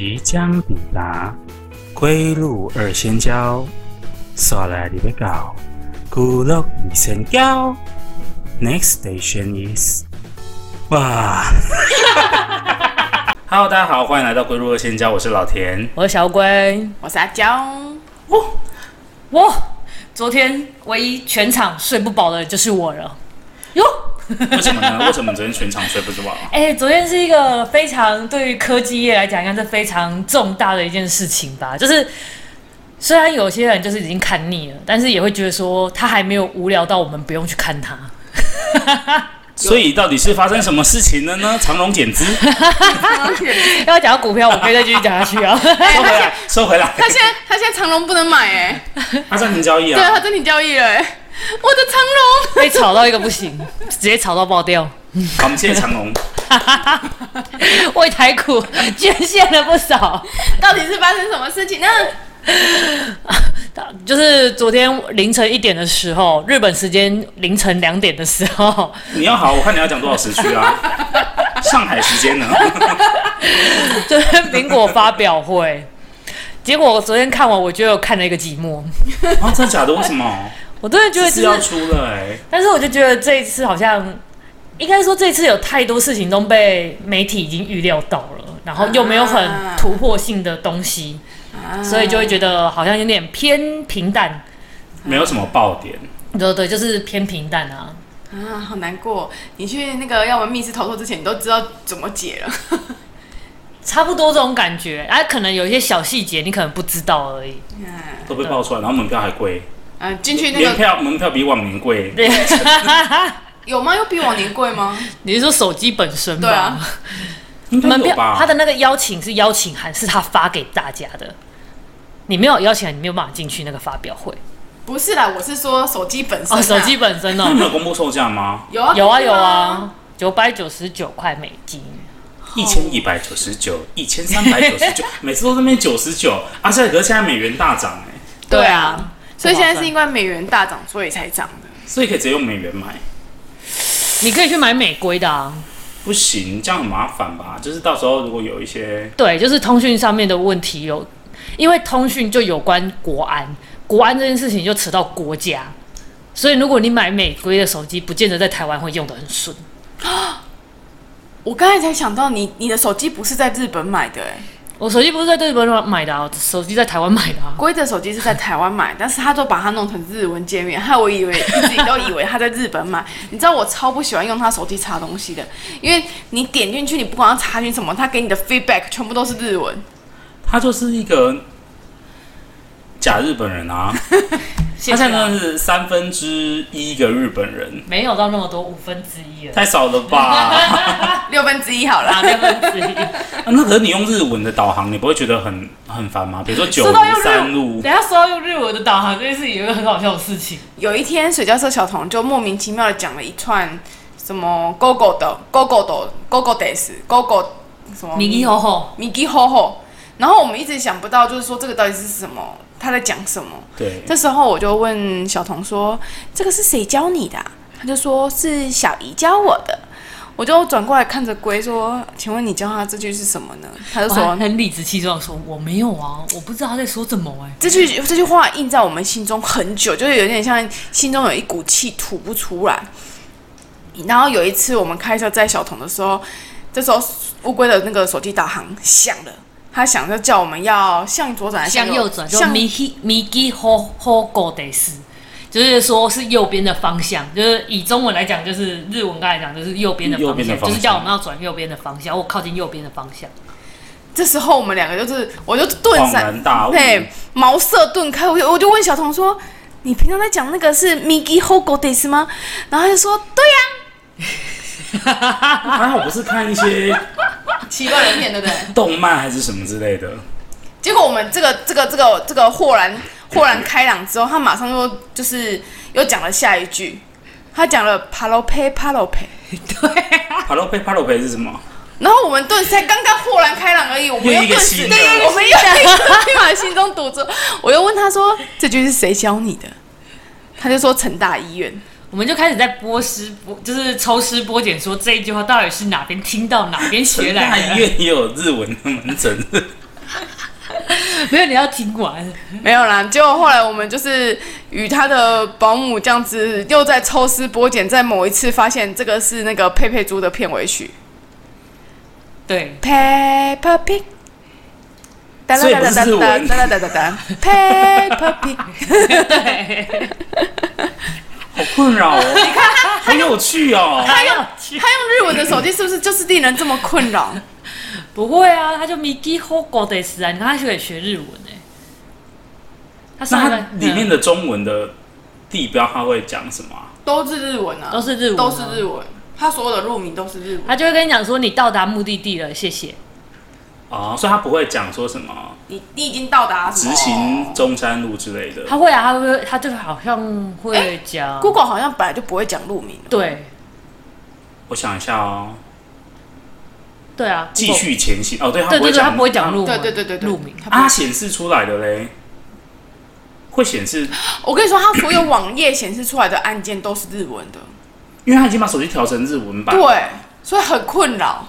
即将抵达龟路二仙交，刷来你要到古乐二仙交。Next station is，哇！Hello，大家好，欢迎来到龟路二仙交，我是老田，我是小龟，我是阿娇。哦，我昨天唯一全场睡不饱的就是我了。哟。为什么呢？为什么昨天全场睡不着啊？哎、欸，昨天是一个非常对于科技业来讲，应该是非常重大的一件事情吧。就是虽然有些人就是已经看腻了，但是也会觉得说他还没有无聊到我们不用去看他。所以到底是发生什么事情了呢？长荣减资。要讲到股票，我可以再继续讲下去啊。收回来，收回来。他现在他现在长荣不能买哎、欸，他暂停交易啊。对，他暂停交易了哎、欸。我的长荣被吵到一个不行，直接吵到爆掉。好，我们谢谢长荣，为台苦捐献了不少。到底是发生什么事情呢？就是昨天凌晨一点的时候，日本时间凌晨两点的时候。你要好，我看你要讲多少时区啊？上海时间呢？就是苹果发表会，结果我昨天看完，我就又看了一个寂寞。啊，真的假的？为什么？我真的觉得是要出了哎，但是我就觉得这一次好像，应该说这一次有太多事情都被媒体已经预料到了，然后又没有很突破性的东西，所以就会觉得好像有点偏平淡，没有什么爆点。对对，就是偏平淡啊。啊，好难过！你去那个要玩密室逃脱之前，你都知道怎么解了，差不多这种感觉。哎，可能有一些小细节你可能不知道而已，都被爆出来，然后门票还贵。嗯，进去那个门票门票比往年贵，对，有吗？有比往年贵吗？你是说手机本身吗？对啊，门票他的那个邀请是邀请函，是他发给大家的。你没有邀请函，你没有办法进去那个发表会。不是啦，我是说手机本身、啊。哦，手机本身哦。你没有公布售价吗？有啊，有啊，有啊，九百九十九块美金，一千一百九十九，一千三百九十九，每次都这边九十九。啊，现在可是现在美元大涨哎。对啊。所以现在是因为美元大涨，所以才涨的。所以可以直接用美元买。你可以去买美规的啊。不行，这样很麻烦吧？就是到时候如果有一些……对，就是通讯上面的问题有，因为通讯就有关国安，国安这件事情就扯到国家，所以如果你买美规的手机，不见得在台湾会用的很顺。我刚才才想到你，你你的手机不是在日本买的哎、欸。我手机不是在日本买的啊，手机在台湾买的啊。龟的手机是在台湾买，但是他都把它弄成日文界面，害我以为自己都以为他在日本买。你知道我超不喜欢用他手机查东西的，因为你点进去，你不管要查询什么，他给你的 feedback 全部都是日文。他就是一个假日本人啊。他现在是三分之一个日本人，没有到那么多，五分之一了，太少了吧？六分之一好了，六分之一。那可是你用日文的导航，你不会觉得很很烦吗？比如说九如三路，等下说到用日文的导航这件事情，有一个很好笑的事情。有一天，水教社小童就莫名其妙的讲了一串什么 “gogo 的 gogo 的 gogo days “go go” 什么米基吼吼米基吼吼”，然后我们一直想不到，就是说这个到底是什么。他在讲什么？对，这时候我就问小童说：“这个是谁教你的啊？”他就说是小姨教我的。我就转过来看着龟说：“请问你教他这句是什么呢？”他就说很理直气壮说：“我没有啊，我不知道他在说什么。”哎，这句这句话印在我们心中很久，就是有点像心中有一股气吐不出来。然后有一次我们开车载小童的时候，这时候乌龟的那个手机导航响了。他想着叫我们要向左转还是向右转？就米基米基吼吼狗得是，就是说是右边的方向。就是以中文来讲，就是日文刚才讲，就是右边的方向，就是叫我们要转右边的方向，或靠近右边的方向。这时候我们两个就是，我就顿闪，对，茅塞顿开。我就我就问小童说：“你平常在讲那个是米基吼狗得是吗？”然后他就说：“对呀、啊。”还好不是看一些奇怪的片，对不对？动漫还是什么之类的。结果我们这个这个这个这个豁然豁然开朗之后，他马上又就是又讲了下一句，他讲了帕罗佩帕罗佩，对，帕罗佩帕罗佩是什么？然后我们顿时才刚刚豁然开朗而已，我们又顿时对，我们又立马心中堵住。我又问他说：“这句是谁教你的？”他就说：“成大医院。”我们就开始在剥丝剥，就是抽丝剥茧，说这一句话到底是哪边听到哪边学来的。医院也有日文的门诊。没有，你要听完。没有啦，结果后来我们就是与他的保姆这样子，又在抽丝剥茧，在某一次发现这个是那个佩佩猪的片尾曲。对，Peppa Pig。所以不是日文。Peppa Pig。对。好困扰哦，你看，很有趣哦。他用 他用日文的手机，是不是就是令人这么困扰？不会啊，他就 Miki Hogo 的是啊，你看他就可以学日文哎。他那他里面的中文的地标他会讲什么？都是日文啊，都是日文，都是日文。他所有的路名都是日文。他就会跟你讲说，你到达目的地了，谢谢。哦，所以他不会讲说什么。你你已经到达执行中山路之类的。他会啊，他会，他就好像会讲、欸。Google 好像本来就不会讲路名。对。我想一下哦。对啊。继续前行哦，对，他不会讲，他不会讲路。对对对对路名。啊，显示出来的嘞，会显示。我跟你说，他所有网页显示出来的按键都是日文的，因为他已经把手机调成日文版。对，所以很困扰。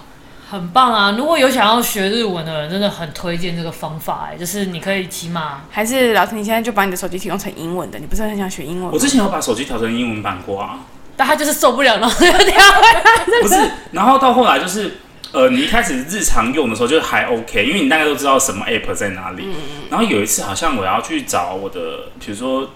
很棒啊！如果有想要学日文的人，真的很推荐这个方法哎，就是你可以起码还是老师，你现在就把你的手机提供成英文的，你不是很想学英文？我之前有把手机调成英文版过啊，但他就是受不了，然后就调回来。不是，然后到后来就是，呃，你一开始日常用的时候就还 OK，因为你大概都知道什么 App 在哪里。嗯嗯。然后有一次好像我要去找我的，比如说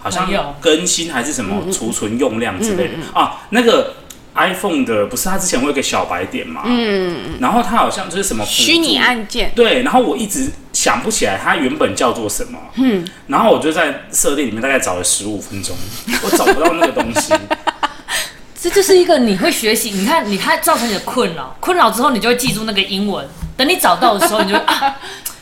好像更新还是什么储存用量之类的啊，那个。iPhone 的不是它之前会有个小白点嘛？嗯，然后它好像就是什么虚拟按键，对，然后我一直想不起来它原本叫做什么，嗯，然后我就在设定里面大概找了十五分钟，我找不到那个东西。这就是一个你会学习，你看，你看造成你的困扰，困扰之后你就会记住那个英文，等你找到的时候，你就会啊。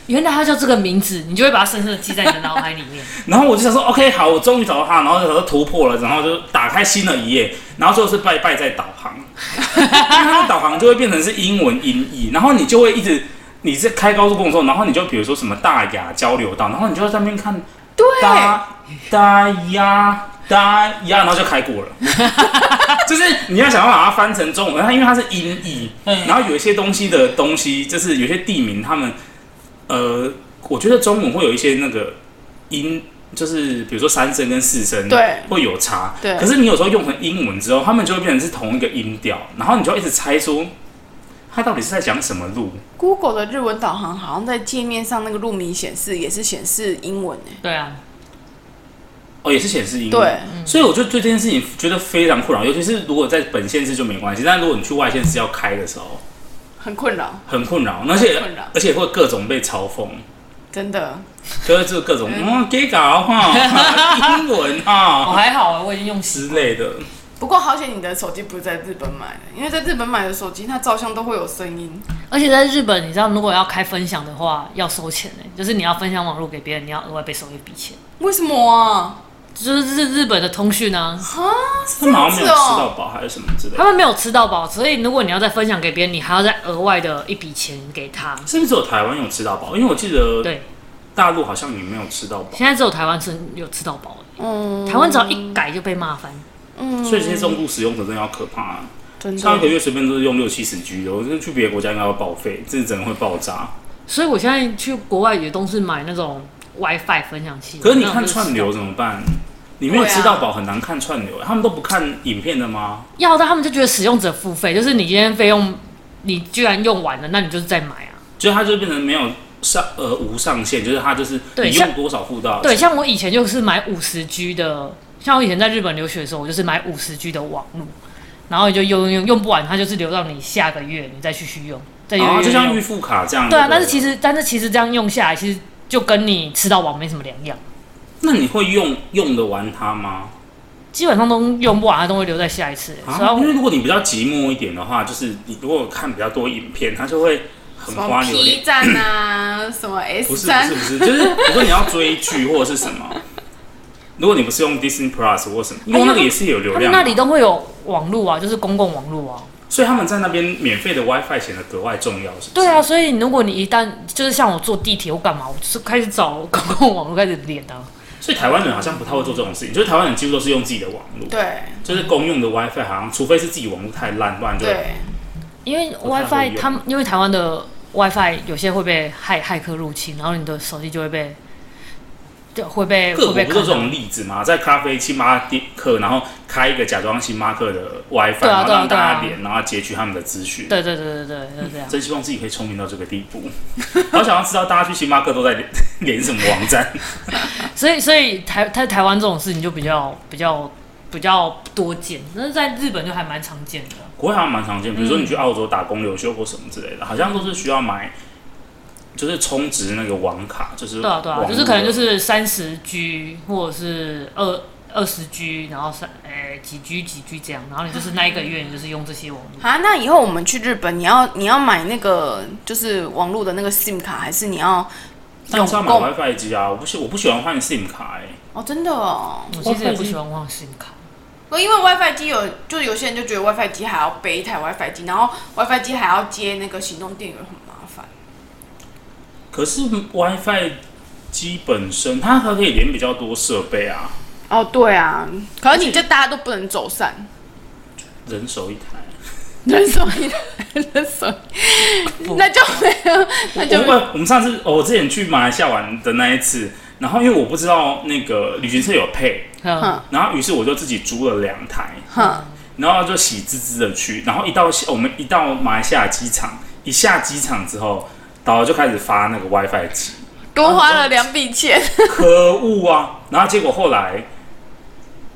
原来他叫这个名字，你就会把它深深的记在你的脑海里面。然后我就想说，OK，好，我终于找到它，然后就突破了，然后就打开新的一页，然后最后是拜拜在导航，因为它的导航就会变成是英文音译，然后你就会一直你在开高速公路的时候，然后你就比如说什么大雅交流道，然后你就在那边看，对，大大雅大雅，然后就开过了，就是你要想要把它翻成中文，它因为它是音译，然后有一些东西的东西，就是有些地名他们。呃，我觉得中文会有一些那个音，就是比如说三声跟四声，对，会有差。对。可是你有时候用成英文之后，他们就会变成是同一个音调，然后你就要一直猜出他到底是在讲什么路。Google 的日文导航好像在界面上那个路名显示也是显示英文诶。对啊。哦，也是显示英文。对。所以我就对这件事情觉得非常困扰，尤其是如果在本县市就没关系，但如果你去外县市要开的时候。很困扰，很困扰，而且而且会各种被嘲讽，真的，就是这各种嗯，给搞 哈，英文哈，我还好啊，我已经用之类的。不过好险你的手机不是在日本买的，因为在日本买的手机，它照相都会有声音。而且在日本，你知道，如果要开分享的话，要收钱呢，就是你要分享网络给别人，你要额外被收一笔钱。为什么啊？就是日日本的通讯呢？啊，他们好像没有吃到饱还是什么之类的。他们没有吃到饱，所以如果你要再分享给别人，你还要再额外的一笔钱给他。是不是只有台湾有吃到饱？因为我记得对大陆好像也没有吃到饱。现在只有台湾是有吃到饱的。嗯，台湾只要一改就被骂翻。嗯，所以这些重度使用者真的要可怕啊！上一个月随便都是用六七十 G 的，我觉得去别的国家应该要报废，这整个会爆炸。所以我现在去国外也都是买那种 WiFi 分享器。可是你看串流怎么办？你没有吃到饱，很难看串流，他们都不看影片的吗？要的，他们就觉得使用者付费，就是你今天费用，你居然用完了，那你就是再买啊。所以它就变成没有上呃无上限，就是它就是你用多少付多少。对，像我以前就是买五十 G 的，像我以前在日本留学的时候，我就是买五十 G 的网络，然后你就用用用用不完，它就是留到你下个月你再继续用，再用，用，用。就像预付卡这样。对啊，但是其实但是其实这样用下来，其实就跟你吃到饱没什么两样。那你会用用得完它吗？基本上都用不完，它都会留在下一次。啊，因为如果你比较寂寞一点的话，就是你如果看比较多影片，它就会很花流量。P 站啊，什么 S 三？不是不是不是，就是如果你要追剧或者是什么，如果你不是用 Disney Plus 或什么，因为那个也是有流量，那里都会有网络啊，就是公共网络啊。所以他们在那边免费的 WiFi 显得格外重要，是不是？对啊，所以如果你一旦就是像我坐地铁，我干嘛？我就是开始找公共网络开始连啊。所以台湾人好像不太会做这种事情，就是台湾人几乎都是用自己的网络，对，就是公用的 WiFi，好像除非是自己网络太烂，不然就对，因为 WiFi 他们因为台湾的 WiFi 有些会被骇骇客入侵，然后你的手机就会被。就会被各国不是这种例子嘛？在咖啡星巴克，然后开一个假装星巴克的 WiFi，、对啊、然后让大家连，然后截取他们的资讯。对对对对对，就这样。真希望自己可以聪明到这个地步。好想要知道大家去星巴克都在连，连什么网站。所以，所以台台台湾这种事情就比较比较比较多见，但是在日本就还蛮常见的。国外好像蛮常见，比如说你去澳洲打工留学或什么之类的，嗯、好像都是需要买。就是充值那个网卡，就是对啊对啊，就是可能就是三十 G 或者是二二十 G，然后三诶、欸、几 G 几 G 这样，然后你就是那一个月你就是用这些网络啊。那以后我们去日本，你要你要买那个就是网络的那个 SIM 卡，还是你要用要买 WiFi 机啊？我不喜我不喜欢换 SIM 卡哎、欸。哦，真的哦，我其实也不喜欢换 SIM 卡。因为 WiFi 机有，就有些人就觉得 WiFi 机还要背一台 WiFi 机，然后 WiFi 机还要接那个行动电源。可是 WiFi 机本身它还可以连比较多设备啊。哦，对啊，可是你就大家都不能走散，人手一台，人手一台，人手，那就没有，那就没有。我们上次、哦、我之前去马来西亚玩的那一次，然后因为我不知道那个旅行社有配，嗯、然后于是我就自己租了两台，嗯、然后就喜滋滋的去，然后一到我们一到马来西亚机场，一下机场之后。导游就开始发那个 WiFi 机，多花了两笔钱，可恶啊！然后结果后来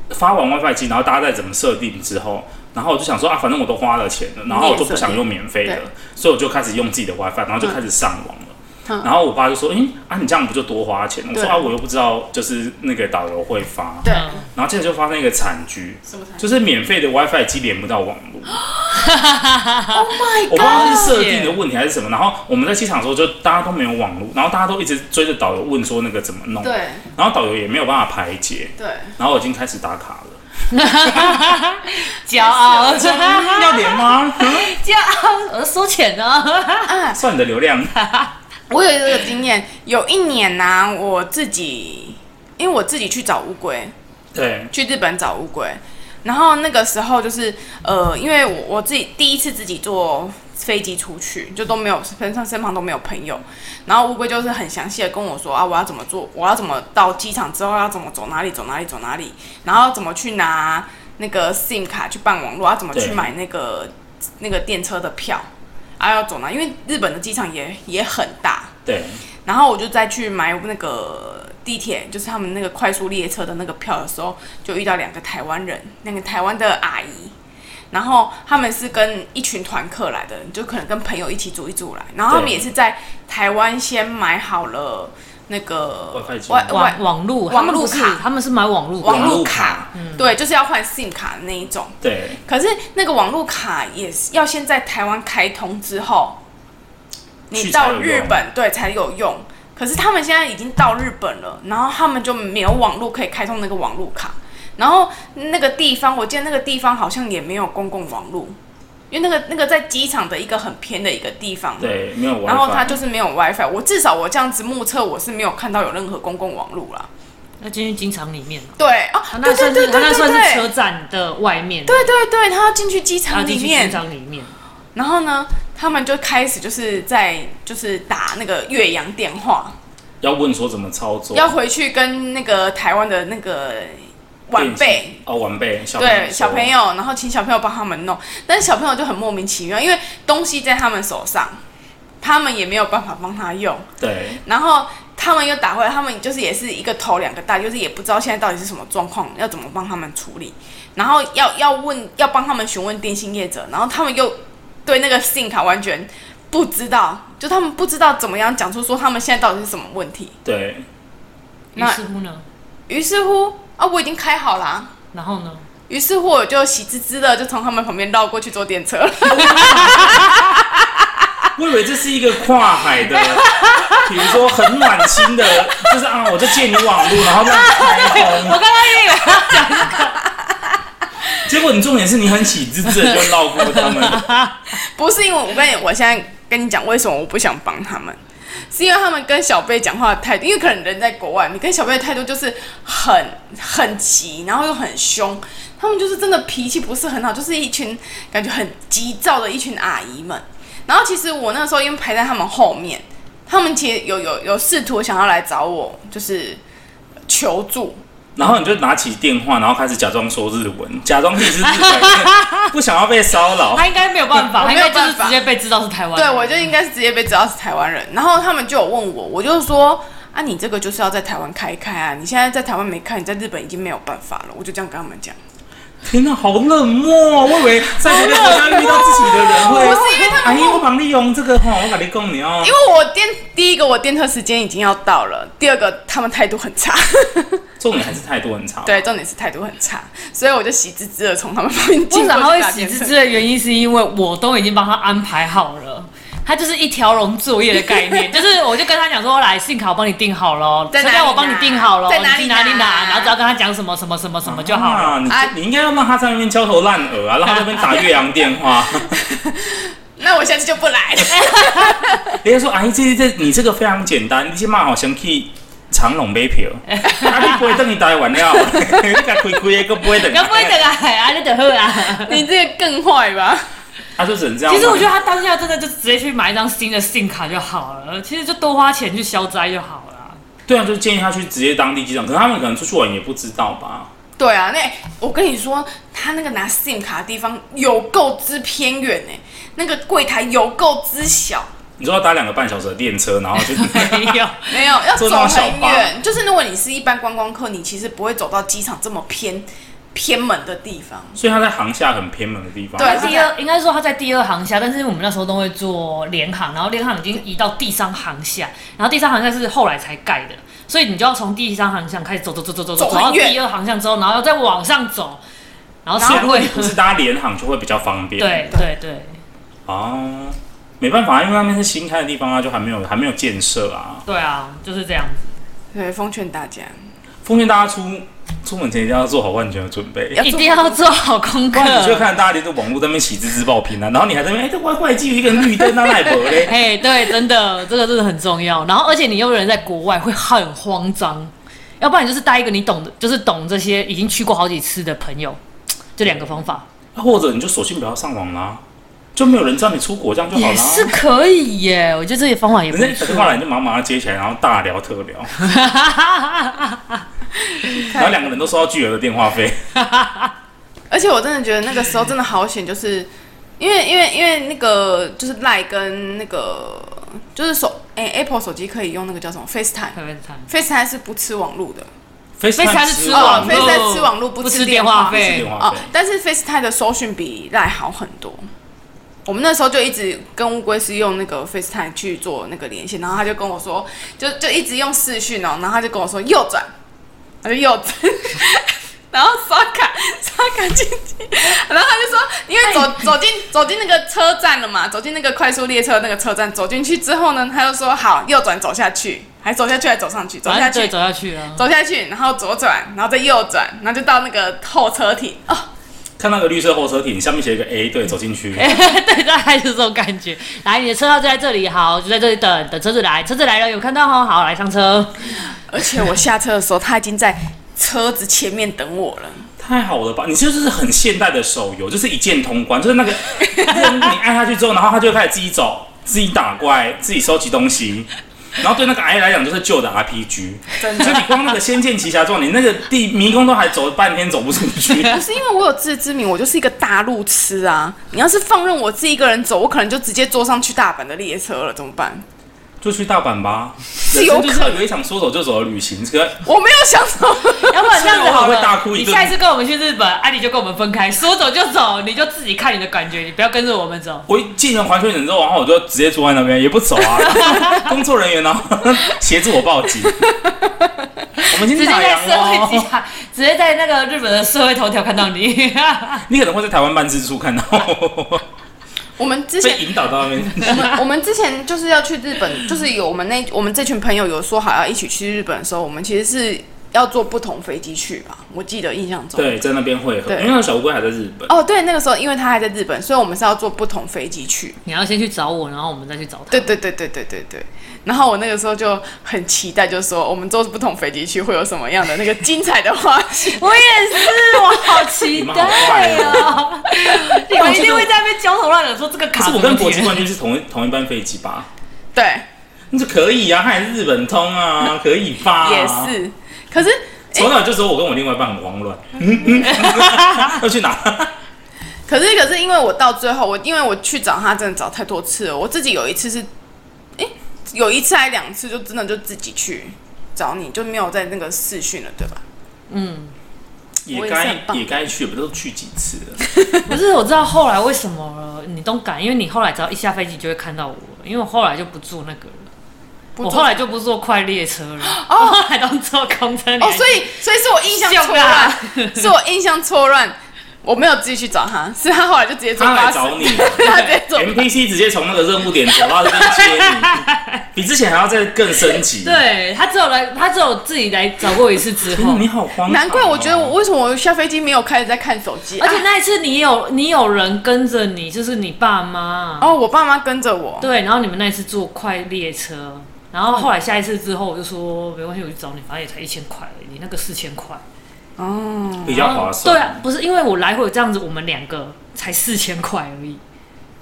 发完 WiFi 机，然后大家再怎么设定之后，然后我就想说啊，反正我都花了钱了，然后我就不想用免费的，所以我就开始用自己的 WiFi，然后就开始上网了。嗯然后我爸就说：“哎、欸，啊，你这样不就多花钱？”我说：“啊，我又不知道，就是那个导游会发。”对。然后接着就发生一个惨剧，就是免费的 WiFi 机连不到网络。Oh my god！我不知道是设定的问题还是什么。然后我们在机场的时候，就大家都没有网络，然后大家都一直追着导游问说那个怎么弄。对。然后导游也没有办法排解。对。然后我已经开始打卡了。骄傲，要脸吗？骄傲，我收钱呢。算你的流量。我有一个经验，有一年呢、啊，我自己因为我自己去找乌龟，对，去日本找乌龟，然后那个时候就是呃，因为我我自己第一次自己坐飞机出去，就都没有身上身旁都没有朋友，然后乌龟就是很详细的跟我说啊，我要怎么做，我要怎么到机场之后要怎么走哪里走哪里走哪里，然后怎么去拿那个 SIM 卡去办网络，要怎么去买那个那个电车的票。啊，要走哪？因为日本的机场也也很大。对。然后我就再去买那个地铁，就是他们那个快速列车的那个票的时候，就遇到两个台湾人，那个台湾的阿姨。然后他们是跟一群团客来的，就可能跟朋友一起组一组来。然后他们也是在台湾先买好了。那个网网网络网路卡，他们是买网络网路卡，对，就是要换 SIM 卡的那一种。对。可是那个网络卡也是要先在台湾开通之后，你到日本对才有用。可是他们现在已经到日本了，然后他们就没有网络可以开通那个网络卡，然后那个地方，我记得那个地方好像也没有公共网路。因为那个那个在机场的一个很偏的一个地方，对，没有 WiFi，然后它就是没有 WiFi。我至少我这样子目测，我是没有看到有任何公共网络啦。那进去机场里面对哦，那算是它那算是车站的外面。对对对，他要进去机场里面。机场里面。然后呢，他们就开始就是在就是打那个岳阳电话，要问说怎么操作，要回去跟那个台湾的那个。晚辈哦，晚辈小对小朋友，然后请小朋友帮他们弄，但是小朋友就很莫名其妙，因为东西在他们手上，他们也没有办法帮他用。对。然后他们又打回来，他们就是也是一个头两个大，就是也不知道现在到底是什么状况，要怎么帮他们处理。然后要要问，要帮他们询问电信业者，然后他们又对那个 SIM 卡完全不知道，就他们不知道怎么样讲出说他们现在到底是什么问题。对。于是乎呢？于是乎。啊，我已经开好了、啊。然后呢？于是乎，我就喜滋滋的就从他们旁边绕过去坐电车。我以为这是一个跨海的，比如说很暖心的，就是啊，我就借你网络，然后让你开通。我刚刚也以为要讲这个。结果你重点是你很喜滋滋的就绕过他们。不是因为我跟你，我现在跟你讲为什么我不想帮他们。是因为他们跟小贝讲话的态度，因为可能人在国外，你跟小贝的态度就是很很急，然后又很凶。他们就是真的脾气不是很好，就是一群感觉很急躁的一群阿姨们。然后其实我那时候因为排在他们后面，他们其实有有有试图想要来找我，就是求助。然后你就拿起电话，然后开始假装说日文，假装自己是日本人，不想要被骚扰。他应该没有办法，我没有办法，他应该就是直接被知道是台湾人。对，我就应该是直接被知道是台湾人。然后他们就有问我，我就说啊，你这个就是要在台湾开一开啊，你现在在台湾没开，你在日本已经没有办法了。我就这样跟他们讲。天哪，好冷漠！我以为在别的国家遇到自己的人会，不是因为他们，哎，我帮利用这个哈，我跟你讲你哦。因为我电第一个我电车时间已经要到了，第二个他们态度很差。重点还是态度很差。对，重点是态度很差，所以我就喜滋滋的从他们旁边经过。为什么会喜滋滋的原因，是因为我都已经帮他安排好了。他就是一条龙作业的概念，就是我就跟他讲说，来信卡我帮你订好了，车票我帮你订好了，在哪里哪里拿，然后只要跟他讲什么什么什么什么就好了。啊、你你应该要让他在那边焦头烂额啊，让他在那边打岳阳电话。那我下次就不来了。人家说，阿姨，这这你这个非常简单，你先骂好像去长隆买票，啊，你不会等你台湾了，你个亏亏的，个不会等。个不会等啊，啊，你就好啊，你这个更坏吧？他就只能这样。其实我觉得他当下真的就直接去买一张新的信卡就好了，其实就多花钱去消灾就好了。对啊，就建议他去直接当地机场，可是他们可能出去玩也不知道吧？对啊，那我跟你说，他那个拿信卡的地方有够之偏远呢，那个柜台有够之小。你说要搭两个半小时的电车，然后就 没有没有要走很远，就是如果你是一般观光客，你其实不会走到机场这么偏。偏门的地方，所以他在航下很偏门的地方。对，第二应该说他在第二航下，但是我们那时候都会坐联航，然后联航已经移到第三航下，然后第三航下是后来才盖的，所以你就要从第三航向开始走走走走走走，走到第二航向之后，然后再往上走，然后才会不是搭联航就会比较方便。对对对。哦，没办法，因为那边是新开的地方啊，就还没有还没有建设啊。对啊，就是这样子。对，奉劝大家，奉劝大家出。出门前一定要做好万全的准备，一定要做好功课。你就看大家连这网络在那边喜滋滋报平安，然后你还在那边，哎、欸，这外外机有一个绿灯，那奈何嘞？哎，对，真的，这个真的很重要。然后，而且你又有人在国外会很慌张，要不然你就是带一个你懂的，就是懂这些已经去过好几次的朋友，这两个方法。或者你就索性不要上网啦，就没有人知道你出国，这样就好了。也是可以耶，我觉得这些方法也不错。打电话来你就马上接起来，然后大聊特聊。然后两个人都收到巨额的电话费，而且我真的觉得那个时候真的好险，就是因为因为因为那个就是赖跟那个就是手哎、欸、Apple 手机可以用那个叫什么 FaceTime，FaceTime 是不吃网络的，FaceTime 是吃网络，FaceTime 吃网络不吃电话费哦，但是 FaceTime 的搜讯比赖好很多。我们那时候就一直跟乌龟是用那个 FaceTime 去做那个连线，然后他就跟我说，就就一直用视讯哦，然后他就跟我说右转。他就右转，然后刷卡刷卡进去，然后他就说，因为走走进走进那个车站了嘛，走进那个快速列车那个车站，走进去之后呢，他就说好右转走下去，还走下去还走上去，走下去。走下去啊，走下去，然后左转，然后再右转，然后就到那个候车亭哦，看那个绿色候车亭，下面写一个 A，对，走进去，对，大概是这种感觉。来，你的车号就在这里，好，就在这里等等车子来，车子来了有看到哈，好，来上车。而且我下车的时候，他已经在车子前面等我了。太好了吧？你就是很现代的手游，就是一键通关，就是那个 你按下去之后，然后他就会开始自己走、自己打怪、自己收集东西。然后对那个 AI 来讲，就是旧的 RPG。就你光那个《仙剑奇侠传》，你那个地迷宫都还走了半天走不出去。不是因为我有自知之明，我就是一个大路痴啊！你要是放任我自己一个人走，我可能就直接坐上去大阪的列车了，怎么办？就去大阪吧，是有可能就是要有一场说走就走的旅行。这个我没有想走，要不然这样子好了，会大哭一顿。你下一次跟我们去日本，艾迪就跟我们分开，说走就走，你就自己看你的感觉，你不要跟着我们走。我一进了环球影城之后，然后我就直接坐在那边，也不走啊。工作人员呢，协助我报警。我们今天直接在社会机场，直接在那个日本的社会头条看到你。你可能会在台湾办事处看到。我们之前被引导到那边。我们我们之前就是要去日本，就是有我们那我们这群朋友有说好要一起去日本的时候，我们其实是要坐不同飞机去吧？我记得印象中。对，在那边会合，因为那小乌龟还在日本。哦，对，那个时候因为他还在日本，所以我们是要坐不同飞机去。你要先去找我，然后我们再去找他。对对对对对对对。然后我那个时候就很期待，就是说我们坐不同飞机去会有什么样的那个精彩的画面。我也是，我好期待哦！你们一定会在那边焦头烂额，说这个卡。可是我跟国际冠军是同一同一班飞机吧？对，那就可以啊，他也是日本通啊，可以吧？也是，可是。从小就说，我跟我另外一半很慌乱，要去哪？可是，可是因为我到最后，我因为我去找他，真的找太多次了。我自己有一次是，哎、欸，有一次还两次，就真的就自己去找你，就没有在那个视讯了，对吧？嗯，也该也该去，不都去几次了？不是，我知道后来为什么了，你都敢，因为你后来只要一下飞机就会看到我，因为我后来就不住那个了。我后来就不坐快列车了，哦，还都坐公车。哦，所以所以是我印象错乱，啊、是我印象错乱，我没有自己去找他，是他后来就直接坐巴士，他来找你，他直接做 NPC 直接从那个任务点走到这边接你，比之前还要再更升级。对，他只有来，他只有自己来找过一次之后，你好慌，难怪我觉得我为什么我下飞机没有开始在看手机，而且那一次你有你有人跟着你，就是你爸妈哦，我爸妈跟着我，对，然后你们那一次坐快列车。然后后来下一次之后，我就说没关系，我去找你，反正也才一千块而已，你那个四千块，哦，比较划算。对啊，不是因为我来回这样子，我们两个才四千块而已，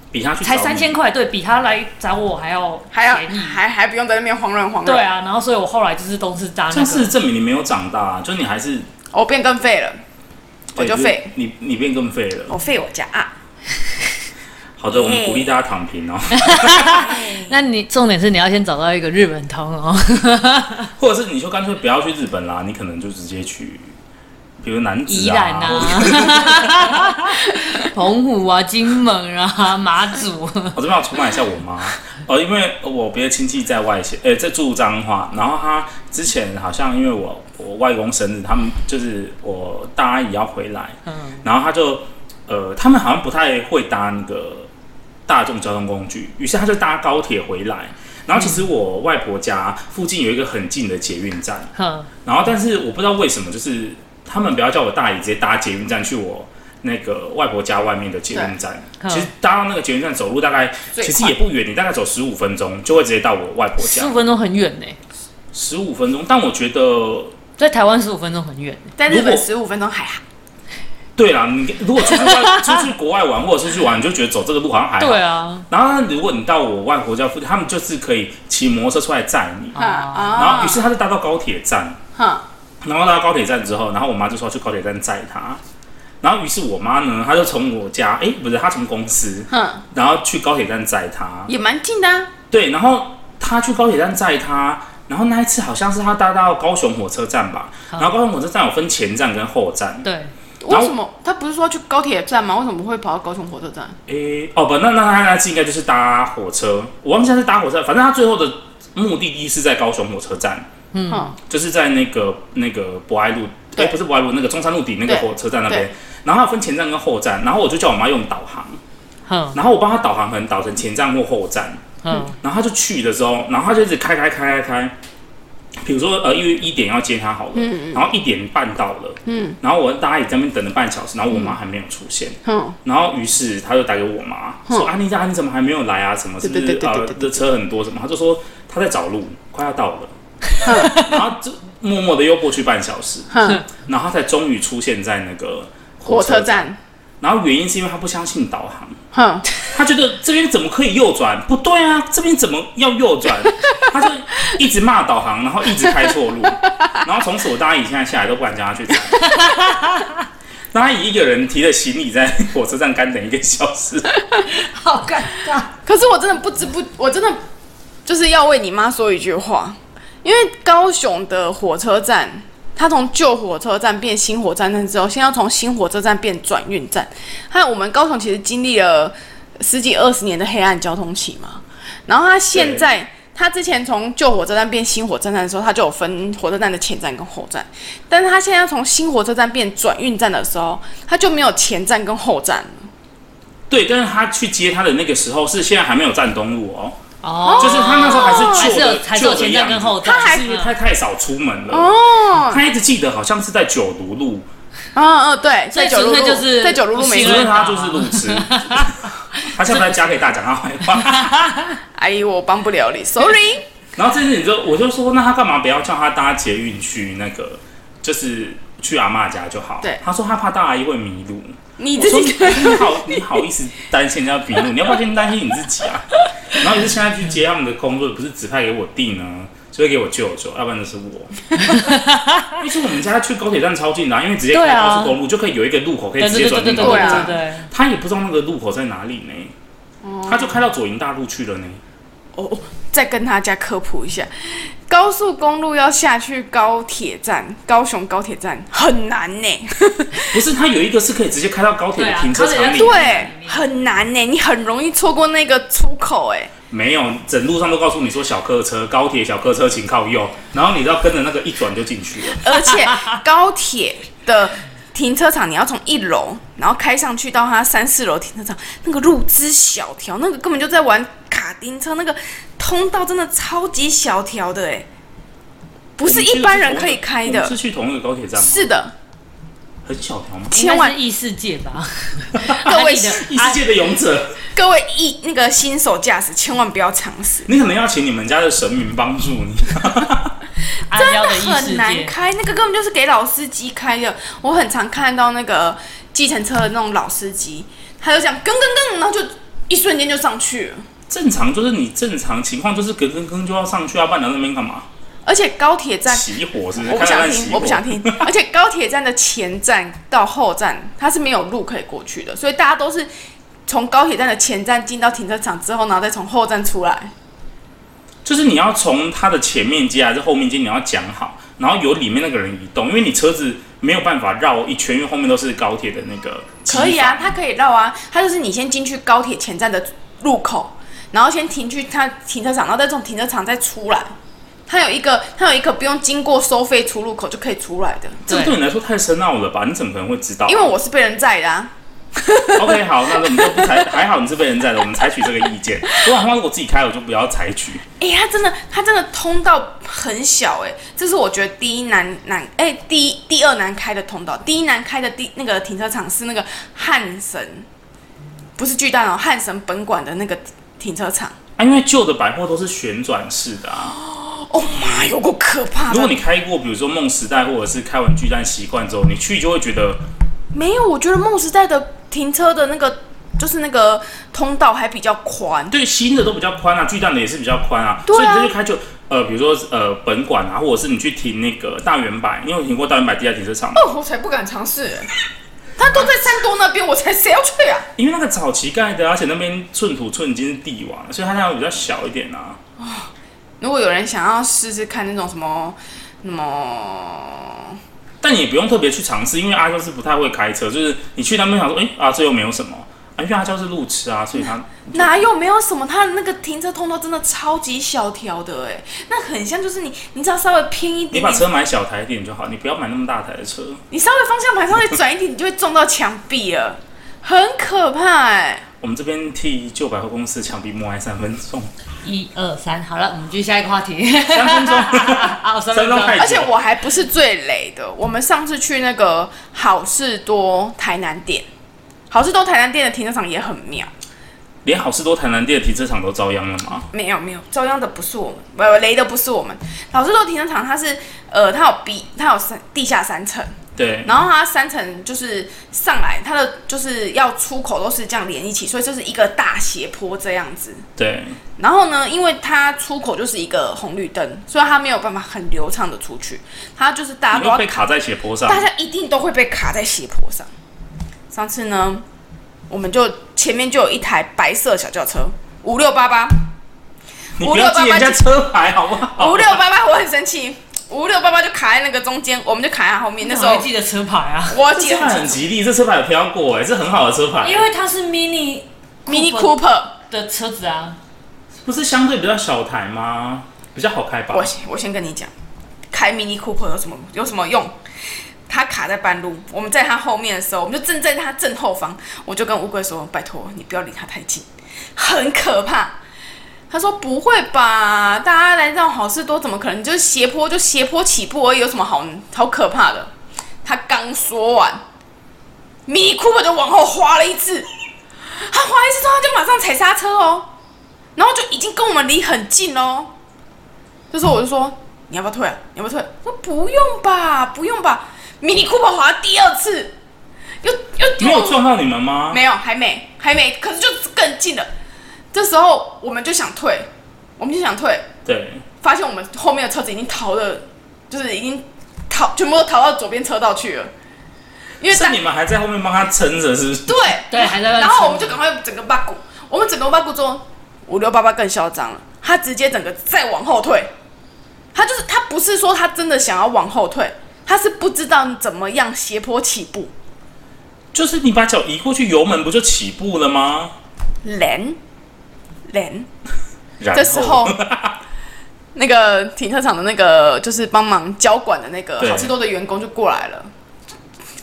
比他去才三千块，对比他来找我还要还要还还不用在那边慌乱慌乱。对啊，然后所以我后来就是都是搭那个。但是证明你没有长大，就你还是我变更废了，我就废，你你变更废了，我废我家啊。好的，我们鼓励大家躺平哦。那你重点是你要先找到一个日本通哦，或者是你就干脆不要去日本啦，你可能就直接去，比如南宜兰啊、澎湖啊、金门啊、马祖。我这边要出卖一下我妈哦，因为我别的亲戚在外县，呃，在住彰化，然后他之前好像因为我我外公生日，他们就是我大阿姨要回来，嗯，然后他就呃，他们好像不太会搭那个。大众交通工具，于是他就搭高铁回来。然后其实我外婆家附近有一个很近的捷运站，嗯，然后但是我不知道为什么，就是他们不要叫我大姨直接搭捷运站去我那个外婆家外面的捷运站。其实搭到那个捷运站走路大概其实也不远，你大概走十五分钟就会直接到我外婆家。十五分钟很远呢，十五分钟，但我觉得在台湾十五分钟很远，在日本十五分钟还好。对啦，你如果出去外出去国外玩或者出去玩，你就觉得走这个路好像还好。对啊。然后如果你到我外婆家附近，他们就是可以骑摩托车出来载你。啊。然后于是他就搭到高铁站。哈。然后到高铁站之后，然后我妈就说要去高铁站载他。然后于是我妈呢，她就从我家，哎，不是，她从公司。哼。然后去高铁站载他。也蛮近的啊。对，然后他去高铁站载他，然后那一次好像是他搭到高雄火车站吧。然后高雄火车站有分前站跟后站。对。为什么？他不是说去高铁站吗？为什么会跑到高雄火车站？诶、欸，哦不，那那他那次应该就是搭火车，我忘记他是搭火车，反正他最后的目的地是在高雄火车站，嗯，就是在那个那个博爱路，哎、欸，不是博爱路，那个中山路底那个火车站那边，然后他分前站跟后站，然后我就叫我妈用导航，嗯，然后我帮他导航，可能导成前站或后站，嗯，然后他就去的时候，然后他就一直开开开开开。比如说，呃，因为一点要接他好了，嗯、然后一点半到了，嗯、然后我大家也在那边等了半小时，然后我妈还没有出现，嗯、然后于是他就打给我妈，嗯、说：“安妮家，你怎么还没有来啊？什么？是不是呃的车很多什么？”他就说他在找路，快要到了，嗯、然后就默默的又过去半小时，嗯、然后他才终于出现在那个火车站。然后原因是因为他不相信导航，哼，他觉得这边怎么可以右转？不对啊，这边怎么要右转？他就一直骂导航，然后一直开错路，然后从此我大姨现在下来都不敢叫他去。大姨一个人提着行李在火车站干等一个小时，好尴尬。可是我真的不知不，我真的就是要为你妈说一句话，因为高雄的火车站。他从旧火车站变新火车站之后，现在要从新火车站变转运站。还有我们高雄其实经历了十几二十年的黑暗交通期嘛。然后他现在，对他之前从旧火车站变新火车站的时候，他就有分火车站的前站跟后站。但是他现在要从新火车站变转运站的时候，他就没有前站跟后站了。对，但是他去接他的那个时候是现在还没有站东路哦。哦，就是他那时候还是还是有旧的还是有前站旧的样子跟后站，他还是因为他太少出门了。哦，他一直记得好像是在九如路，哦哦，对，在九如路就是在九如路没因错。他就是路痴。他现在在家可以大讲他坏话。阿姨，我帮不了你，sorry。然后这次你就我就说，那他干嘛不要叫他搭捷运去那个，就是去阿妈家就好。对他说他怕大阿姨会迷路。你自己你好，你好意思担心人家笔录？你要不要 先担心你自己啊？然后也是现在去接他们的工作，不是指派给我弟呢，就会给我舅舅，要不然就是我。因为我们家去高铁站超近的、啊，因为直接开高速公路就可以有一个路口可以直接转进对对对对高铁站。他也不知道那个路口在哪里呢，他就开到左营大路去了呢。哦，再跟大家科普一下，高速公路要下去高铁站，高雄高铁站很难呢。不是，它有一个是可以直接开到高铁的停车场里面。对，很难呢，你很容易错过那个出口哎。没有，整路上都告诉你说小客车，高铁小客车请靠右，然后你知道跟着那个一转就进去了。而且高铁的停车场，你要从一楼，然后开上去到它三四楼停车场，那个路之小条，那个根本就在玩卡丁车，那个通道真的超级小条的哎，不是一般人可以开的。是去同一个高铁站吗？是的，很小条吗？千万异世界吧，各位 异世界的勇者，各位异那个新手驾驶千万不要尝试，你可能要请你们家的神明帮助你。真的很难开，那个根本就是给老司机开的。我很常看到那个计程车的那种老司机，他就这样跟跟跟，然后就一瞬间就上去了。正常就是你正常情况就是跟跟跟就要上去啊，不然你在那边干嘛？而且高铁站起火是不是？我不想听，我不想听。而且高铁站的前站到后站，它是没有路可以过去的，所以大家都是从高铁站的前站进到停车场之后，然后再从后站出来。就是你要从它的前面接还是后面接，你要讲好，然后由里面那个人移动，因为你车子没有办法绕一圈，因为后面都是高铁的那个。可以啊，它可以绕啊，它就是你先进去高铁前站的入口，然后先停去它停车场，然后再从停车场再出来。它有一个，它有一个不用经过收费出入口就可以出来的。这个对你来说太深奥了吧？你怎么可能会知道啊？因为我是被人载的啊。OK，好，那我们就不采，还好你是被人载的，我们采取这个意见。如果他妈如果自己开，我就不要采取。哎、欸，它真的，他真的通道很小哎、欸，这是我觉得第一难难，哎、欸，第一第二难开的通道，第一难开的第那个停车场是那个汉神，不是巨蛋哦，汉神本馆的那个停车场。啊，因为旧的百货都是旋转式的啊。哦妈，有够可怕的！如果你开过，比如说梦时代，或者是开完巨蛋习惯之后，你去就会觉得没有。我觉得梦时代的停车的那个就是那个通道还比较宽。对，新的都比较宽啊，巨蛋的也是比较宽啊。对啊。所以你就去开就呃，比如说呃本馆啊，或者是你去停那个大远百，你有停过大远百地下停车场吗？哦，我才不敢尝试。他都在山多那边，我才谁要去啊？因为那个早期盖的，而且那边寸土寸金是帝王，所以它那样比较小一点啊。如果有人想要试试看那种什么，什么，但你也不用特别去尝试，因为阿娇是不太会开车，就是你去那边想说，哎、欸、啊，这又没有什么啊，因为阿娇是路痴啊，所以他 哪有没有什么，他的那个停车通道真的超级小条的，哎，那很像就是你，你只要稍微偏一点，点，你把车买小台一点就好，你不要买那么大台的车，你稍微方向盘稍微转一点，你就会撞到墙壁了，很可怕哎。我们这边替旧百货公司墙壁默哀三分钟。一二三，好了，我们继续下一个话题。三分钟，啊，三分钟。而且我还不是最雷的，我们上次去那个好事多台南店，好事多台南店的停车场也很妙。连好事多台南店的停车场都遭殃了吗？没有没有，遭殃的不是我们，不雷的不是我们。好事多停车场它是呃，它有 B，它有三地下三层。对，然后它三层就是上来，它的就是要出口都是这样连一起，所以就是一个大斜坡这样子。对。然后呢，因为它出口就是一个红绿灯，所以它没有办法很流畅的出去，它就是大家都要被卡在斜坡上，大家一定都会被卡在斜坡上。上次呢，我们就前面就有一台白色小轿车，五六八八，五六八八人家车牌好不好？五六八八，我很生气。五六八八就卡在那个中间，我们就卡在后面。那时候记得车牌啊，我记得很吉利，这车牌有飘过哎，这很好的车牌。因为它是 Mini Mini Cooper 的车子啊，不是相对比较小台吗？比较好开吧。我我先跟你讲，开 Mini Cooper 有什么有什么用？它卡在半路，我们在它后面的时候，我们就正在它正后方，我就跟乌龟说：“拜托你不要离它太近，很可怕。”他说不会吧，大家来这好事多，怎么可能就是斜坡就斜坡起步而已，有什么好好可怕的？他刚说完，米库本就往后滑了一次，他滑一次之后他就马上踩刹车哦，然后就已经跟我们离很近哦。这时候我就说，你要不要退啊？你要不要退？说不用吧，不用吧。米尼库珀滑第二次，又又没有撞到你们吗？没有，还没，还没。可是就更近了。这时候我们就想退，我们就想退。对。发现我们后面的车子已经逃了，就是已经逃，全部都逃到左边车道去了。因为是你们还在后面帮他撑着，是不是？对对，还在。然后我们就赶快整个八股，我们整个八股之后，五六八八更嚣张了，他直接整个再往后退。他就是他不是说他真的想要往后退。他是不知道怎么样斜坡起步，就是你把脚移过去，油门不就起步了吗？连连，这时候 那个停车场的那个就是帮忙交管的那个好事多的员工就过来了，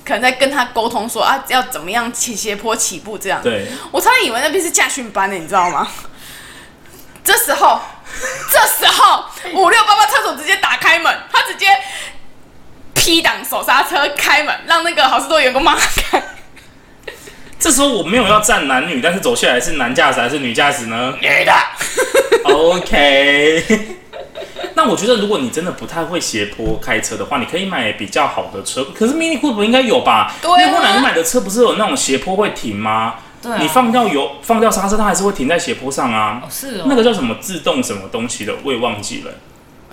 可能在跟他沟通说啊，要怎么样起斜坡起步这样。对，我差点以为那边是驾训班的，你知道吗？这时候，这时候五六八八车手直接打开门，他直接。P 档手刹车开门，让那个好事多员工帮他开。这时候我没有要站男女，但是走下来是男驾驶还是女驾驶呢？女的。OK。那我觉得如果你真的不太会斜坡开车的话，你可以买比较好的车。可是 Mini Cooper 应该有吧？对、啊。因为后来你买的车不是有那种斜坡会停吗？对、啊。你放掉油、放掉刹车，它还是会停在斜坡上啊。哦，是哦。那个叫什么自动什么东西的，我也忘记了。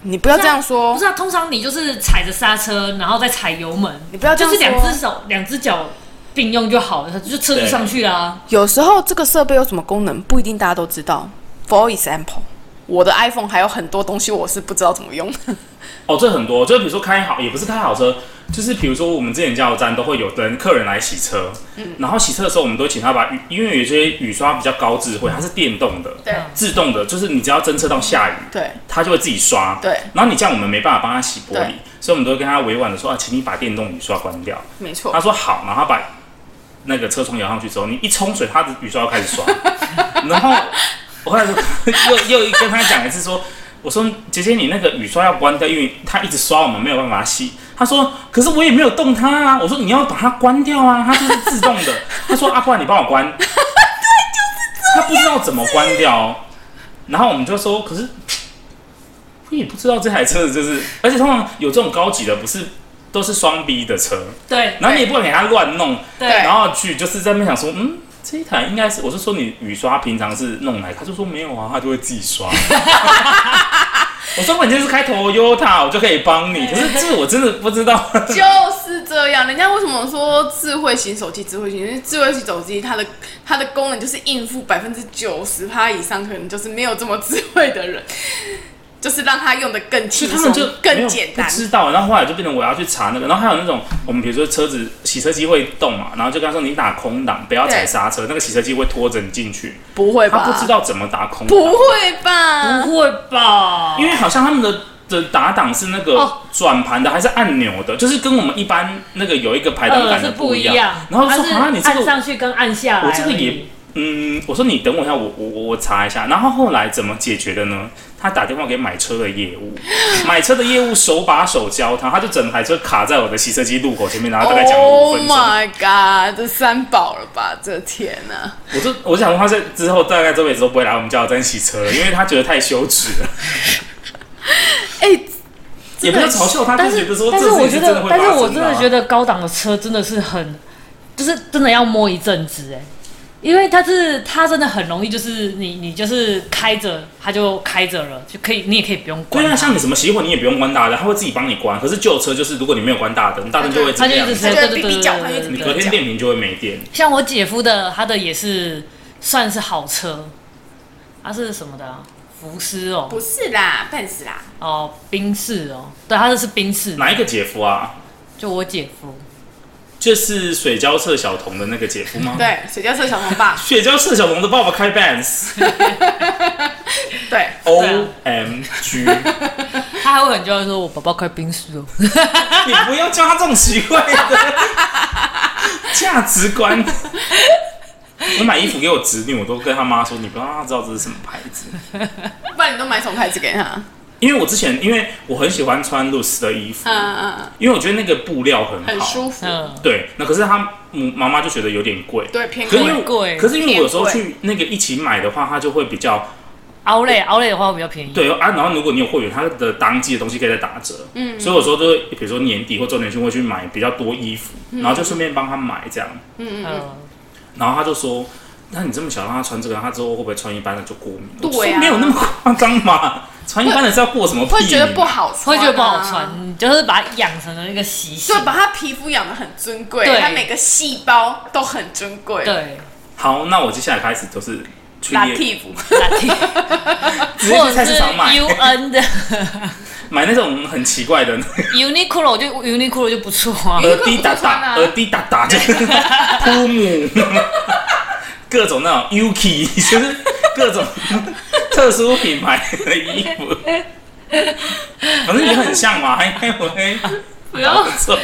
你不要这样说，不是啊，通常你就是踩着刹车，然后再踩油门，你不要这样说，就是两只手、两只脚并用就好了，它就车就上去啦、啊。有时候这个设备有什么功能，不一定大家都知道。For example，我的 iPhone 还有很多东西我是不知道怎么用。的。哦，这很多，就比如说开好，也不是开好车。就是比如说，我们之前加油站都会有人客人来洗车，嗯，然后洗车的时候，我们都请他把雨，因为有些雨刷比较高智慧，它是电动的，对，自动的，就是你只要侦测到下雨，对，它就会自己刷，对，然后你这样我们没办法帮他洗玻璃，所以我们都会跟他委婉的说啊，请你把电动雨刷关掉，没错，他说好，然后他把那个车窗摇上去之后，你一冲水，它的雨刷要开始刷，然后我后来就 又又跟他讲一次说，我说姐姐你那个雨刷要关掉，因为它一直刷，我们没有办法洗。他说：“可是我也没有动它啊。”我说：“你要把它关掉啊，它就是自动的。”他说：“阿、啊、不然你帮我关。”对，就是这样。他不知道怎么关掉，然后我们就说：“可是 我也不知道这台车子就是，而且通常有这种高级的，不是都是双 B 的车。”对。然后你也不能给他乱弄。对。然后去就是在那边想说：“嗯，这一台应该是……”我是说：“你雨刷平常是弄来？”他就说：“没有啊，他就会自己刷。”我说我今天是开 Toyota，我就可以帮你。可是这个我真的不知道。就是这样，人家为什么说智慧型手机？智慧型，因为智慧型手机它的它的功能就是应付百分之九十趴以上，可能就是没有这么智慧的人。就是让他用的更轻松，他们就更简单。不知道，然后后来就变成我要去查那个，然后还有那种我们比如说车子洗车机会动嘛，然后就跟他说你打空档，不要踩刹车，那个洗车机会拖着你进去。不会吧？他不知道怎么打空档。不会吧？不会吧？因为好像他们的的打档是那个转盘的，还是按钮的，就是跟我们一般那个有一个排档杆的不一样。然后说啊，你这个按上去跟按下来，我这个也嗯，我说你等我一下，我我我查一下。然后后来怎么解决的呢？他打电话给买车的业务，买车的业务手把手教他，他就整台车卡在我的洗车机路口前面，然后大概讲了五分钟。Oh my god，这三宝了吧？这天啊！我就我想说，他在之后大概这辈子都不会来我们加油站洗车了，因为他觉得太羞耻了。哎、欸，也不要嘲笑他，但是但是我觉得，但是我真的觉得高档的车真的是很，就是真的要摸一阵子哎。因为它是它真的很容易，就是你你就是开着它就开着了，就可以你也可以不用关。对啊，像你什么熄火你也不用关大灯，它会自己帮你关。可是旧车就是如果你没有关大灯，大灯就会这样。它就一直对对对对对。你隔天电瓶就会没电。像我姐夫的，他的也是算是好车，他是什么的？福斯哦？不是啦，奔驰啦。哦，宾士哦，对，他这是宾士。哪一个姐夫啊？就我姐夫。就是水交社小童的那个姐夫吗？对，水交社小童爸。水交社小童的爸爸开 Bans。对。O M G。他还会很骄傲说：“我爸爸开冰室哦。”你不要教他这种奇怪的价值观。我买衣服给我侄女，我都跟他妈说，你不要让她知道这是什么牌子。不然你都买什么牌子给她？因为我之前，因为我很喜欢穿 loose 的衣服，嗯嗯，因为我觉得那个布料很好，很舒服。对，那可是他妈妈就觉得有点贵，对，偏贵。可是因为我有时候去那个一起买的话，它就会比较。Outlet，Outlet 的话会比较便宜。对啊，然后如果你有会员，它的当季的东西可以再打折。嗯，所以有时候就会，比如说年底或周年庆会去买比较多衣服，然后就顺便帮他买这样。嗯嗯。然后他就说：“那你这么小让他穿这个，他之后会不会穿一般的就过敏？”对啊，没有那么夸张嘛。穿一般的是要过什么？会觉得不好穿，会觉得不好穿，就是把它养成了一个习性，就把它皮肤养的很尊贵，它每个细胞都很尊贵。对。好，那我接下来开始就是。拉蒂服，直接去菜市场买。U N 的，买那种很奇怪的。Uniqlo 就 Uniqlo 就不错啊，耳滴答答，耳滴哒哒，就是铺木，各种那种 Yuki，就是各种 特殊品牌的衣服，反正也很像嘛，还还会不要错，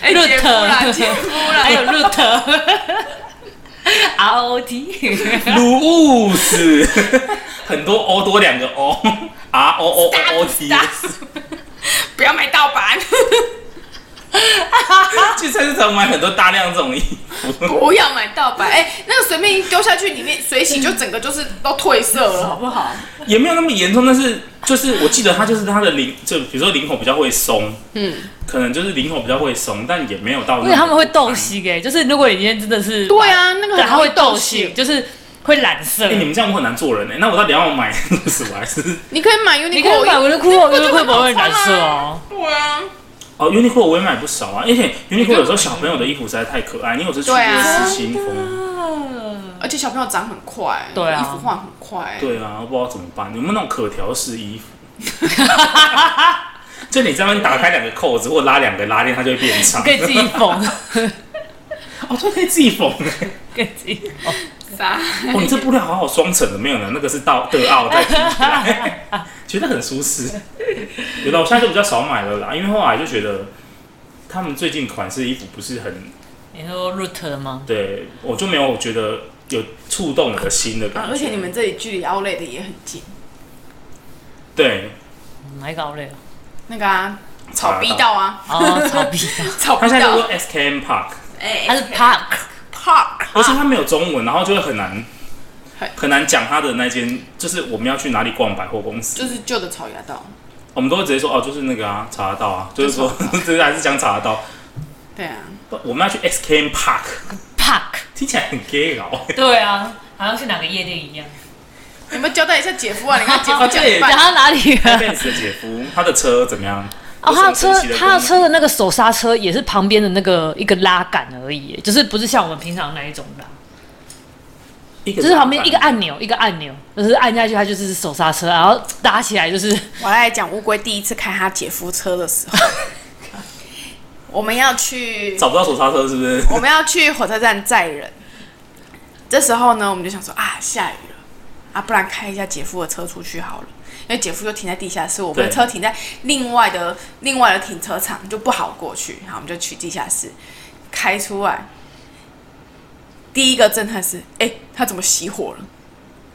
哎，姐夫啦，姐夫啦，还有 Root。R O T，露雾是很多 O 多两个 O，R O O O O T，不要买盗版。去菜市场买很多大量这种衣服，不要买盗版。哎、欸，那个随便一丢下去，里面水洗就整个就是都褪色了，好不好？也没有那么严重，但是就是我记得它就是它的领，就比如说领口比较会松，嗯，可能就是领口比较会松，但也没有到。因为他们会斗洗给，就是如果你今天真的是对啊，那个它会斗洗，就是会染色。哎、欸，你们这样我很难做人哎、欸，那我到底要买什么还是？你可以买 Uniqlo，你可以买 Uniqlo，Uniqlo 不会染色哦。对啊。哦，Uniqlo 我也买不少啊，而且 Uniqlo 有时候小朋友的衣服实在太可爱，你有时去失心疯，而且小朋友长很快，对啊，衣服换很快，对啊，我不知道怎么办。有没有那种可调式衣服？就你这边打开两个扣子，或拉两个拉链，它就会变长，可以自己缝。哦，这可以自己缝，可以自己缝。啥？哦，你这布料好好双层的，没有呢，那个是到德奥在提起来，觉得很舒适。有的，我现在就比较少买了啦，因为后来就觉得他们最近款式衣服不是很。你说 Root 的吗？对，我就没有觉得有触动我的心的感觉。而且你们这里距离 Outlet 的也很近。对。哪一个 Outlet？那个啊，草逼道啊。哦，草逼道。草逼道。他现在叫做 SKM Park。哎，它是 Park Park，而且它没有中文，然后就会很难。很难讲他的那间，就是我们要去哪里逛百货公司，就是旧的草芽道。我们都会直接说哦，就是那个啊，草衙道啊，就是说，这 个还是讲草衙道。对啊，我们要去 X K M Park Park，听起来很 gay 哦。对啊，好像去哪个夜店一样。你们交代一下姐夫啊？你看姐夫讲 讲他哪里？Benz 的姐夫，他的车怎么样？哦，他的车，他的车的那个手刹车也是旁边的那个一个拉杆而已，就是不是像我们平常那一种的。就是旁边一个按钮，一个按钮，就是按下去，它就是手刹车，然后打起来就是。我来讲乌龟第一次开他姐夫车的时候，我们要去 找不到手刹车是不是？我们要去火车站载人，这时候呢，我们就想说啊，下雨了啊，不然开一下姐夫的车出去好了，因为姐夫就停在地下室，我们的车停在另外的另外的停车场就不好过去，好，我们就去地下室开出来。第一个震撼是，哎、欸，它怎么熄火了？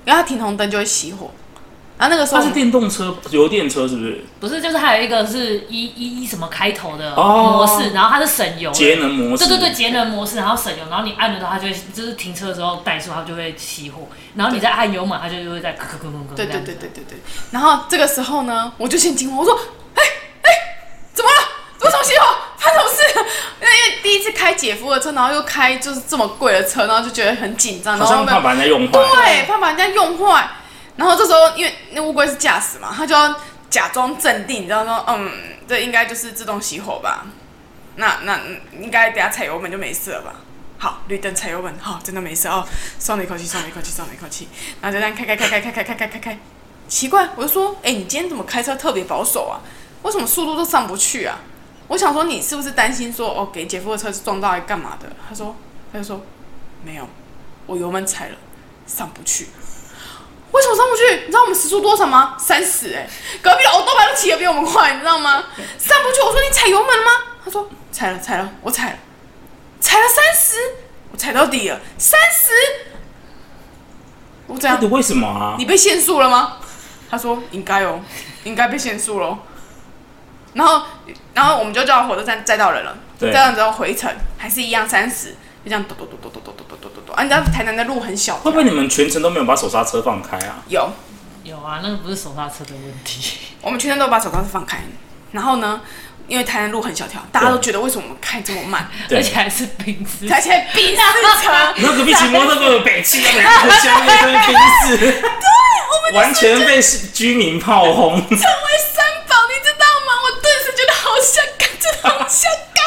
因为它停红灯就会熄火。然后那个时候它是电动车，油电车是不是？不是，就是还有一个是一一一什么开头的模式，哦、然后它是省油，节能模式。对对对，节能模式，然后省油，然后你按的时候，它就会就是停车的时候怠速，它就会熄火。然后你再按油门，它就会在咯咯咯咯咯。对对对对对对。然后这个时候呢，我就先惊慌，我说，哎、欸、哎、欸，怎么了？怎么这么熄火？发生什么事？因为因为第一次开姐夫的车，然后又开就是这么贵的车，然后就觉得很紧张，然后怕把人家用坏，对，怕把人家用坏。然后这时候因为那乌龟是驾驶嘛，他就要假装镇定，你知道说，嗯，这应该就是自动熄火吧？那那应该等下踩油门就没事了吧？好，绿灯踩油门，好，真的没事哦，松了一口气，松了一口气，松了一口气，然后就这样开开开开开开开开开开，奇怪，我就说，哎，你今天怎么开车特别保守啊？为什么速度都上不去啊？我想说，你是不是担心说，哦，给姐夫的车是撞到，还干嘛的？他说，他就说，没有，我油门踩了，上不去。为什么上不去？你知道我们时速多少吗？三十哎，隔壁的欧豆白都骑得比我们快，你知道吗？上不去。我说你踩油门了吗？他说踩了，踩了，我踩了，踩了三十，我踩到底了，三十。我这样，为什么啊？你被限速了吗？他说应该哦，应该被限速喽。然后，然后我们就叫火车站载到人了。载到人之后回程还是一样三十，就这样嘟嘟嘟嘟嘟嘟嘟嘟嘟嘟。啊，你知道台南的路很小，会不会你们全程都没有把手刹车放开啊？有，有啊，那个不是手刹车的问题。我们全程都把手刹车放开。然后呢，因为台南路很小条，大家都觉得为什么我们开这么慢，而且还是冰丝，而且冰丝车。你说隔壁骑摩托车有北汽，那个香那个宾士，对，我们完全被居民炮轰，成为三 想干，真的好想干。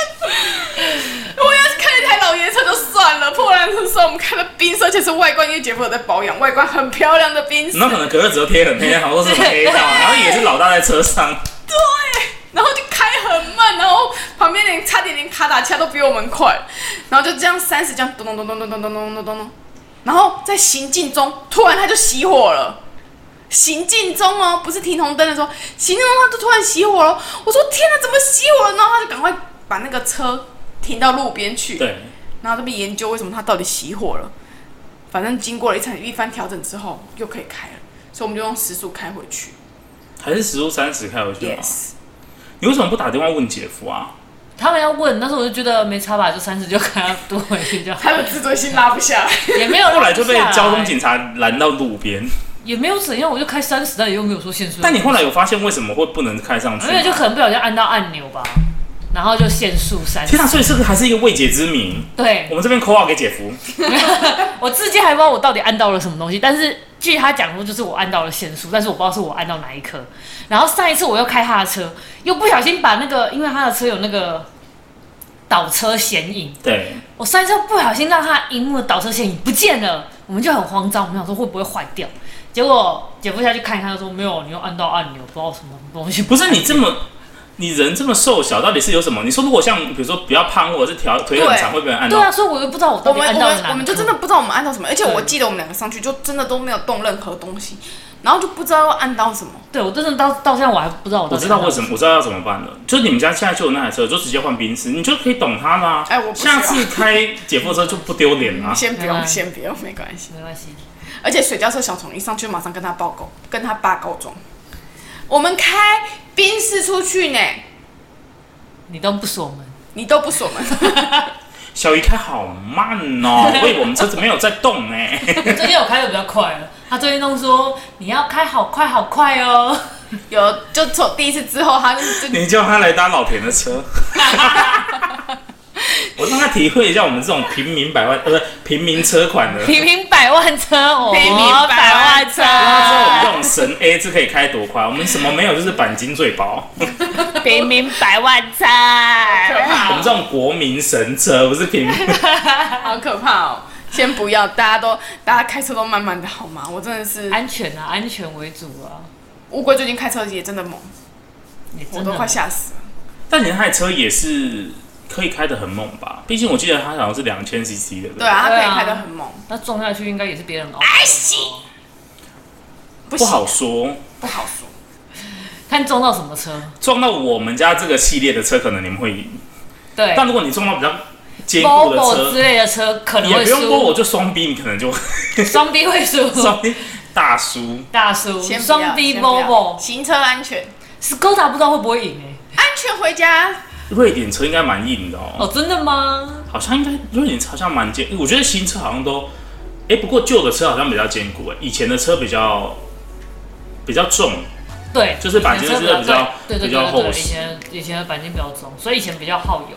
我要是开一台老爷车就算了，破烂车算我们开了宾士，而且是外观，因为姐夫有在保养，外观很漂亮的宾士。那可能隔热纸都贴很黑，好多是什么黑道，然后也是老大在车上。对，然后就开很慢，然后旁边连差点连卡打恰都比我们快，然后就这样三十这样咚咚咚咚咚咚咚咚咚咚咚，然后在行进中突然他就熄火了，行进中哦，不是停红灯的时候，行进中他就突然熄火了。我说天哪，怎么熄火了？然后他就赶快把那个车停到路边去，对，然后这边研究为什么他到底熄火了。反正经过了一场一番调整之后，又可以开了，所以我们就用时速开回去。还是时速三十开回去吗？Yes。你为什么不打电话问姐夫啊？他们要问，但是我就觉得没差吧，就三十就开他多回去就好。他的自尊心拉不下来，也没有。后来就被交通警察拦到路边。也没有怎样，我就开三十，但也又没有说限速。但你后来有发现为什么会不能开上去？因为就可能不小心按到按钮吧，然后就限速三十。所以这个还是一个未解之谜。对，我们这边扣号给姐夫。我至今还不知道我到底按到了什么东西，但是。据他讲说，就是我按到了限速，但是我不知道是我按到哪一颗。然后上一次我又开他的车，又不小心把那个，因为他的车有那个倒车显影。对。我上一次不小心让他荧幕的倒车显影不见了，我们就很慌张，我们想说会不会坏掉。结果姐夫下去看一看，他说没有，你又按到按钮，不知道什么东西。不是你这么。你人这么瘦小，到底是有什么？你说如果像比如说比较胖，或者是条腿很长，会被人按到？对啊，所以我又不知道我到底按到哪。我们我们就真的不知道我们按到什么，而且我记得我们两个上去就真的都没有动任何东西，然后就不知道要按到什么。对，我真的到到现在我还不知道我。我知道为什么，我知道要怎么办了。就是你们家现在就有那台车，就直接换宾士，你就可以懂它啦。哎，我下次开姐夫车就不丢脸了。先不用，先不用，没关系，没关系。而且水貂车小虫一上去马上跟他报告，跟他爸告状。我们开宾士出去呢。你都不锁门，你都不锁门。小姨开好慢哦，所以我们车子没有在动呢。最近我开的比较快了，他最近都说你要开好快好快哦。有，就从第一次之后，他就你叫他来搭老田的车。我让他体会一下我们这种平民百万，呃，不是平民车款的 平民百万车哦，平民百万车。他知道我们这种神 A 是可以开多快，我们什么没有，就是钣金最薄。平民百万车，我们这种国民神车不是平民，好可怕哦！先不要，大家都大家开车都慢慢的好吗？我真的是安全啊，安全为主啊。乌龟最近开车也真的猛，我都快吓死了。但你那台车也是。可以开得很猛吧？毕竟我记得它好像是两千 CC 的。对啊，它可以开得很猛。那撞下去应该也是别人哦。哎西，不好说，不好说。看撞到什么车？撞到我们家这个系列的车，可能你们会赢。对。但如果你撞到比较坚固的车之类的车，可能。也不用说，我就双 B，你可能就 双 B 会输。双 B 大叔，大叔，双 B Volvo 行车安全。Skoda 不知道会不会赢哎。安全回家。瑞典车应该蛮硬的哦。哦，真的吗？好像应该瑞典车好像蛮坚，我觉得新车好像都，哎、欸，不过旧的车好像比较坚固哎，以前的车比较比较重。对，就是钣金的比较比较厚实。以前以前的钣金比较重，所以以前比较耗油。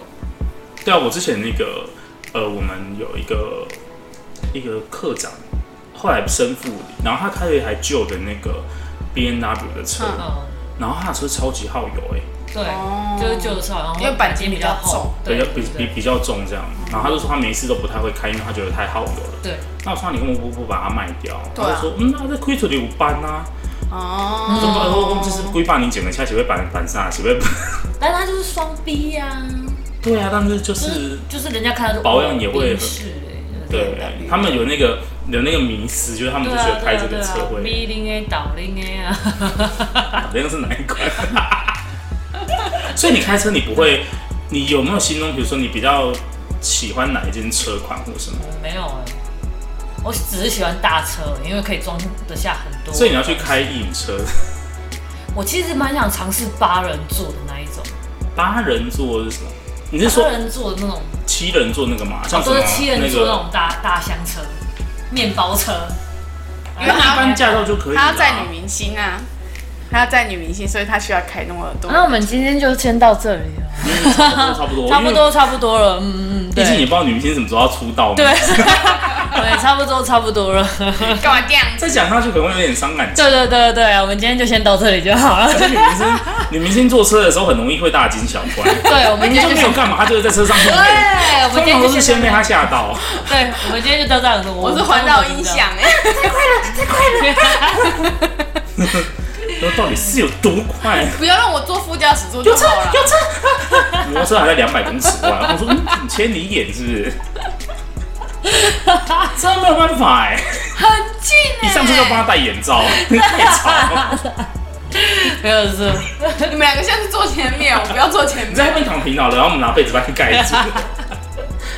对啊，我之前那个呃，我们有一个一个课长，后来生父，然后他开了一台旧的那个 B N W 的车，嗯、然后他的车超级耗油哎。对，就是旧的车，然后因为板金比较重，对，比比比较重这样。然后他就说他每一次都不太会开，因为他觉得太耗油了。对。那我说你根本不不把它卖掉？他就说嗯，那这亏出去五班啊。哦。怎么说？就是规范你整个车只会板板上，只会。但是他就是双逼呀。对啊，但是就是就是人家看到保养也会很。对，他们有那个有那个迷思，就是他们就觉得开这个车会。B 零 A 倒零 A 啊。倒 零是哪一款？所以你开车你不会，你有没有心中，比如说你比较喜欢哪一间车款或什么？没有哎、欸，我只是喜欢大车，因为可以装得下很多。所以你要去开一引车？我其实蛮想尝试八人座的那一种。八人座是什么？你是说八人座的那种？七人座那个嘛？像什么？都是七人座那种大大厢车、面包车。因为一般驾照就可以。他要载女明星啊，他要载女明星，所以他需要开那么多。那我们今天就先到这里了。差不多，差不多，差不多了。嗯嗯，毕竟也不知道女明星什么时候要出道。对。对，差不多，差不多了。干嘛这样？再讲下去可能会有点伤感情。对对对对，我们今天就先到这里就好了。女明星，女明星坐车的时候很容易会大惊小怪。对，我们今天就没有干嘛，她就是在车上。对，我们今天都是先被她吓到。对，我们今天就到这样子。我是环绕音响哎，太快了，太快了。说到底是有多快？不要让我坐副驾驶座就好了。有车，有车。摩托车还在两百公尺外，我说你千里眼是不是？真没有办法哎，很近哎！你上次就帮他戴眼罩，太吵了。没有事，你们两个现在坐前面，我不要坐前面。你在后面躺平好了，然后我们拿被子把你盖住，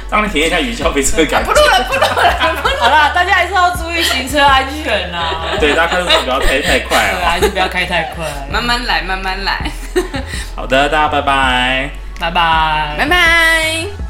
当你体验一下云霄飞车的感觉。不录了，不录了，不录了。好了，大家还是要注意行车安全呐。对，大家开车不要开太快啊，还是不要开太快，慢慢来，慢慢来。好的，大家拜拜，拜拜，拜拜。